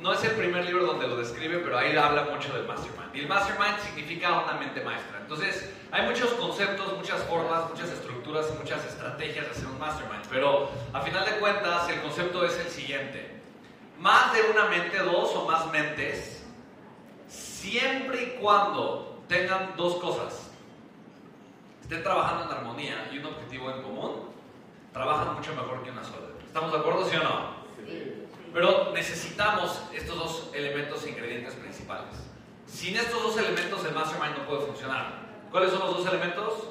No es el primer libro donde lo describe, pero ahí habla mucho del mastermind. Y el mastermind significa una mente maestra. Entonces, hay muchos conceptos, muchas formas, muchas estructuras y muchas estrategias de hacer un mastermind. Pero, a final de cuentas, el concepto es el siguiente. Más de una mente, dos o más mentes, siempre y cuando tengan dos cosas, estén trabajando en armonía y un objetivo en común, trabajan mucho mejor que una sola. ¿Estamos de acuerdo, sí o no? Pero necesitamos estos dos elementos e ingredientes principales. Sin estos dos elementos el mastermind no puede funcionar. ¿Cuáles son los dos elementos?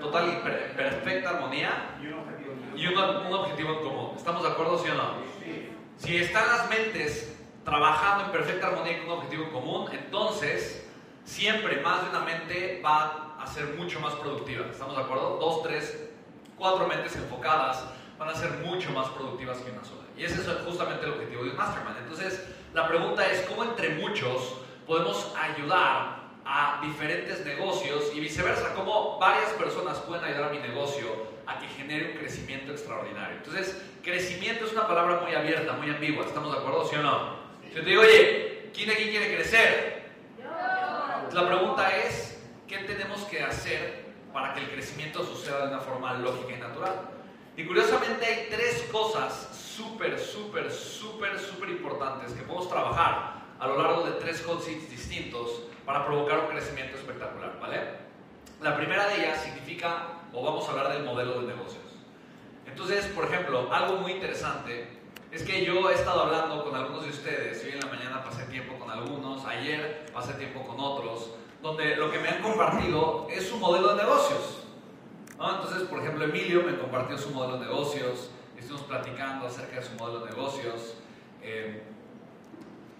Total y perfecta armonía y un, un objetivo en común. ¿Estamos de acuerdo, sí o no? Si están las mentes trabajando en perfecta armonía con un objetivo en común, entonces siempre más de una mente va a ser mucho más productiva. ¿Estamos de acuerdo? Dos, tres, cuatro mentes enfocadas van a ser mucho más productivas que una sola. Y ese es justamente el objetivo de un mastermind. Entonces, la pregunta es cómo entre muchos podemos ayudar a diferentes negocios y viceversa, cómo varias personas pueden ayudar a mi negocio a que genere un crecimiento extraordinario. Entonces, crecimiento es una palabra muy abierta, muy ambigua, ¿estamos de acuerdo, sí o no? Si yo te digo, oye, ¿quién aquí quiere crecer? La pregunta es, ¿qué tenemos que hacer para que el crecimiento suceda de una forma lógica y natural? Y curiosamente hay tres cosas súper, súper, súper, súper importantes que podemos trabajar a lo largo de tres hot seats distintos para provocar un crecimiento espectacular, ¿vale? La primera de ellas significa, o vamos a hablar del modelo de negocios. Entonces, por ejemplo, algo muy interesante es que yo he estado hablando con algunos de ustedes, hoy en la mañana pasé tiempo con algunos, ayer pasé tiempo con otros, donde lo que me han compartido es su modelo de negocios. Entonces, por ejemplo, Emilio me compartió su modelo de negocios, estuvimos platicando acerca de su modelo de negocios. Eh,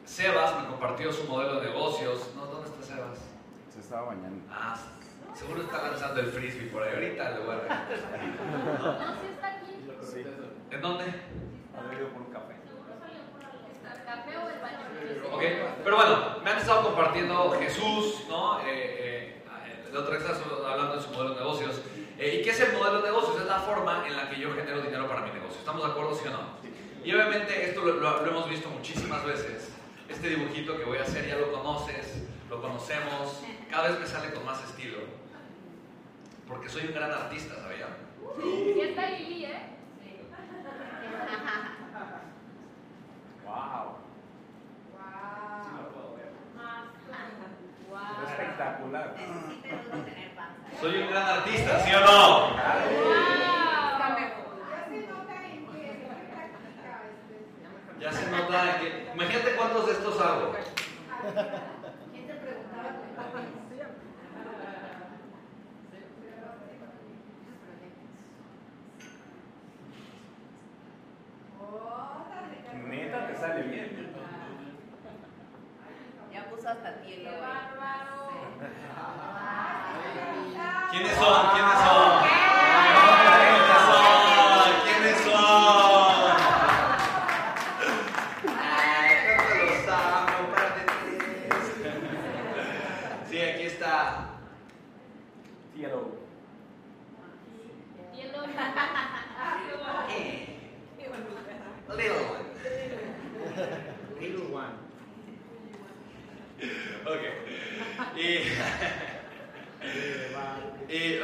Sebas me compartió su modelo de negocios. No, ¿Dónde está Sebas? Se estaba bañando. Ah, seguro está lanzando el frisbee por ahí. Ahorita le voy a No, sí está aquí. Sí. ¿En dónde? Ha por un café. ¿El café o el baño? Ok, pero bueno, me han estado compartiendo Jesús, ¿no? Eh, eh, de otra vez hablando de su modelo de negocios. Eh, ¿Y qué es el modelo de negocios? Es la forma en la que yo genero dinero para mi negocio. ¿Estamos de acuerdo, sí o no? Y obviamente esto lo, lo, hemos visto muchísimas veces. Este dibujito que voy a hacer ya lo conoces, lo conocemos, cada vez me sale con más estilo. Porque soy un gran artista, ¿sabían? Sí, está Lili, ¿eh? Sí. ¡Wow! Sí lo puedo ver. Espectacular. Soy un gran artista, ¿sí o no? Ya se nota que. Imagínate cuántos de estos hago. ¿Quién te preguntaba? Neta, te sale bien. Ya puso hasta tielo. ¡Qué bárbaro! ¿Quiénes son? ¿Quiénes son? ¿Quiénes son? ¿Quiénes son? Ay, ¿cómo los amo? Párate tres. Sí, aquí está. Cielo. Hielo. Eh, Little one.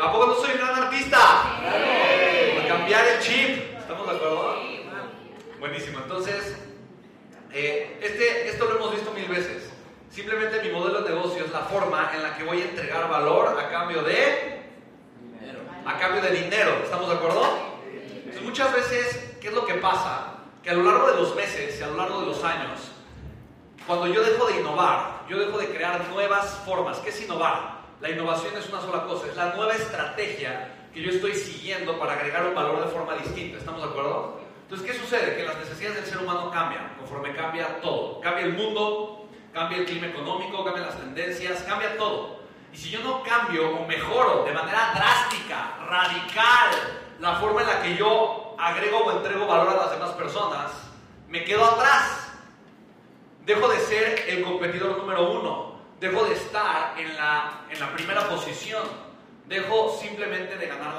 ¿A poco no soy un gran artista? Por cambiar el chip. ¿Estamos de acuerdo? Buenísimo. Entonces, eh, este, esto lo hemos visto mil veces. Simplemente mi modelo de negocio es la forma en la que voy a entregar valor a cambio de a cambio de dinero. ¿Estamos de acuerdo? Entonces, muchas veces, ¿qué es lo que pasa? Que a lo largo de los meses y a lo largo de los años, cuando yo dejo de innovar, yo dejo de crear nuevas formas. ¿Qué es innovar? La innovación es una sola cosa, es la nueva estrategia que yo estoy siguiendo para agregar un valor de forma distinta. ¿Estamos de acuerdo? Entonces, ¿qué sucede? Que las necesidades del ser humano cambian conforme cambia todo. Cambia el mundo, cambia el clima económico, cambian las tendencias, cambia todo. Y si yo no cambio o mejoro de manera drástica, radical, la forma en la que yo agrego o entrego valor a las demás personas, me quedo atrás. Dejo de ser el competidor número uno. Dejo de estar en la, en la primera posición. Dejo simplemente de ganar.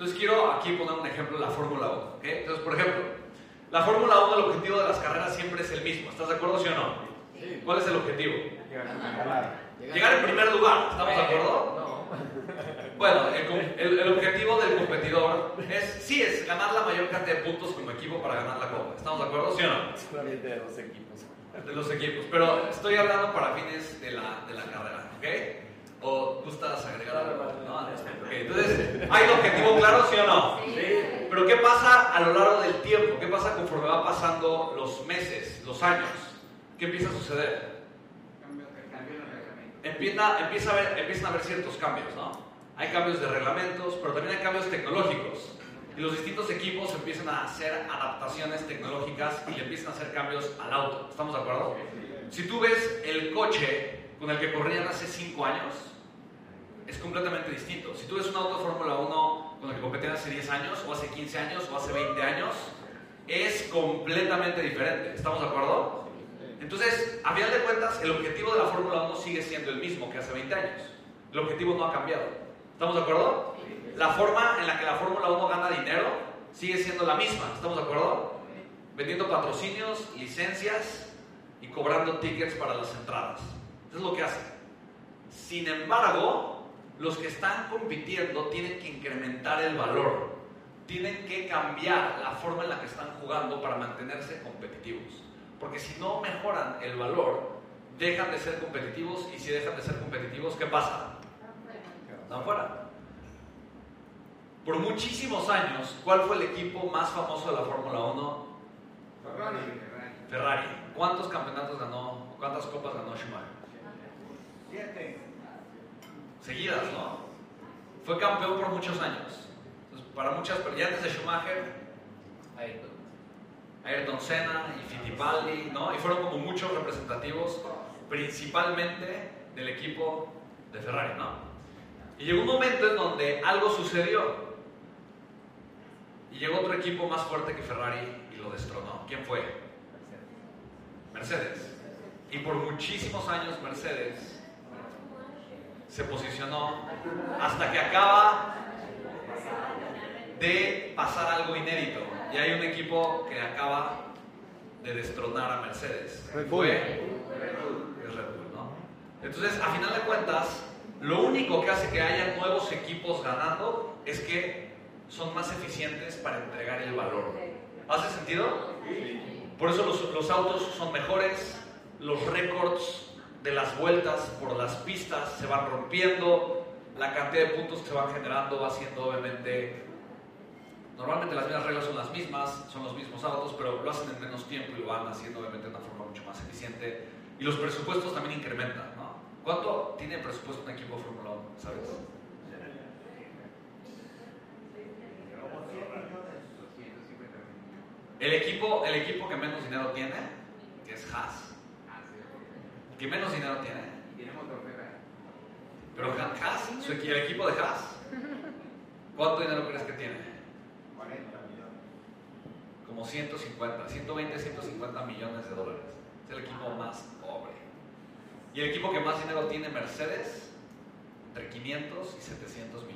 Entonces quiero aquí poner un ejemplo de la Fórmula 1. ¿okay? Entonces, por ejemplo, la Fórmula 1, el objetivo de las carreras siempre es el mismo. ¿Estás de acuerdo, sí o no? ¿Cuál es el objetivo? Llegar en primer lugar. ¿Estamos de acuerdo? Bueno, el, el- el objetivo del competidor es, sí, es ganar la mayor cantidad de puntos como equipo para ganar la copa. ¿Estamos de acuerdo, sí o no? De dos equipos. De los equipos. Pero estoy hablando para fines de la, de la carrera, ¿ok? ¿O gustas agregar algo? No, ok. Entonces, ¿hay un objetivo claro, sí o no? Pero ¿qué pasa a lo largo del tiempo? ¿Qué pasa conforme va pasando los meses, los años? ¿Qué empieza a suceder? Empieza, empieza a haber, empiezan a haber ciertos cambios, ¿no? Hay cambios de reglamentos, pero también hay cambios tecnológicos. Y los distintos equipos empiezan a hacer adaptaciones tecnológicas y le empiezan a hacer cambios al auto. ¿Estamos de acuerdo? Si tú ves el coche con el que corrían hace 5 años, es completamente distinto. Si tú ves un auto Fórmula 1 con el que competían hace 10 años, o hace 15 años, o hace 20 años, es completamente diferente. ¿Estamos de acuerdo? Entonces, a final de cuentas, el objetivo de la Fórmula 1 sigue siendo el mismo que hace 20 años. El objetivo no ha cambiado. ¿Estamos de acuerdo? La forma en la que la Fórmula 1 gana dinero sigue siendo la misma. ¿Estamos de acuerdo? Vendiendo patrocinios, licencias y cobrando tickets para las entradas. Eso es lo que hace. Sin embargo, los que están compitiendo tienen que incrementar el valor. Tienen que cambiar la forma en la que están jugando para mantenerse competitivos. Porque si no mejoran el valor, dejan de ser competitivos y si dejan de ser competitivos, ¿qué pasa? Están fuera. Por muchísimos años, ¿cuál fue el equipo más famoso de la Fórmula 1? Ferrari. ¿Cuántos campeonatos ganó? ¿Cuántas copas ganó Schumacher? Seguidas, ¿no? Fue campeón por muchos años. Entonces, para muchas, y antes de Schumacher, Ayrton Senna y Fittipaldi, ¿no? Y fueron como muchos representativos, principalmente del equipo de Ferrari, ¿no? Y llegó un momento en donde algo sucedió. Y llegó otro equipo más fuerte que Ferrari y lo destronó. ¿Quién fue? Mercedes. Y por muchísimos años Mercedes se posicionó hasta que acaba de pasar algo inédito. Y hay un equipo que acaba de destronar a Mercedes. Red Bull. Fue es Red Bull, ¿no? Entonces, a final de cuentas, lo único que hace que haya nuevos equipos ganando es que son más eficientes para entregar el valor. ¿Hace sentido? Por eso los, los autos son mejores, los récords de las vueltas por las pistas se van rompiendo, la cantidad de puntos que se van generando va siendo obviamente... Normalmente las mismas reglas son las mismas, son los mismos autos, pero lo hacen en menos tiempo y lo van haciendo obviamente de una forma mucho más eficiente. Y los presupuestos también incrementan, ¿no? ¿Cuánto tiene presupuesto un equipo de Fórmula 1? ¿Sabes? El equipo, el equipo que menos dinero tiene, que es Haas, que menos dinero tiene, pero Ha- Haas, su equi- el equipo de Haas, ¿cuánto dinero crees que tiene? Como 150, 120, 150 millones de dólares. Es el equipo más pobre. Y el equipo que más dinero tiene, Mercedes, entre 500 y 700 millones.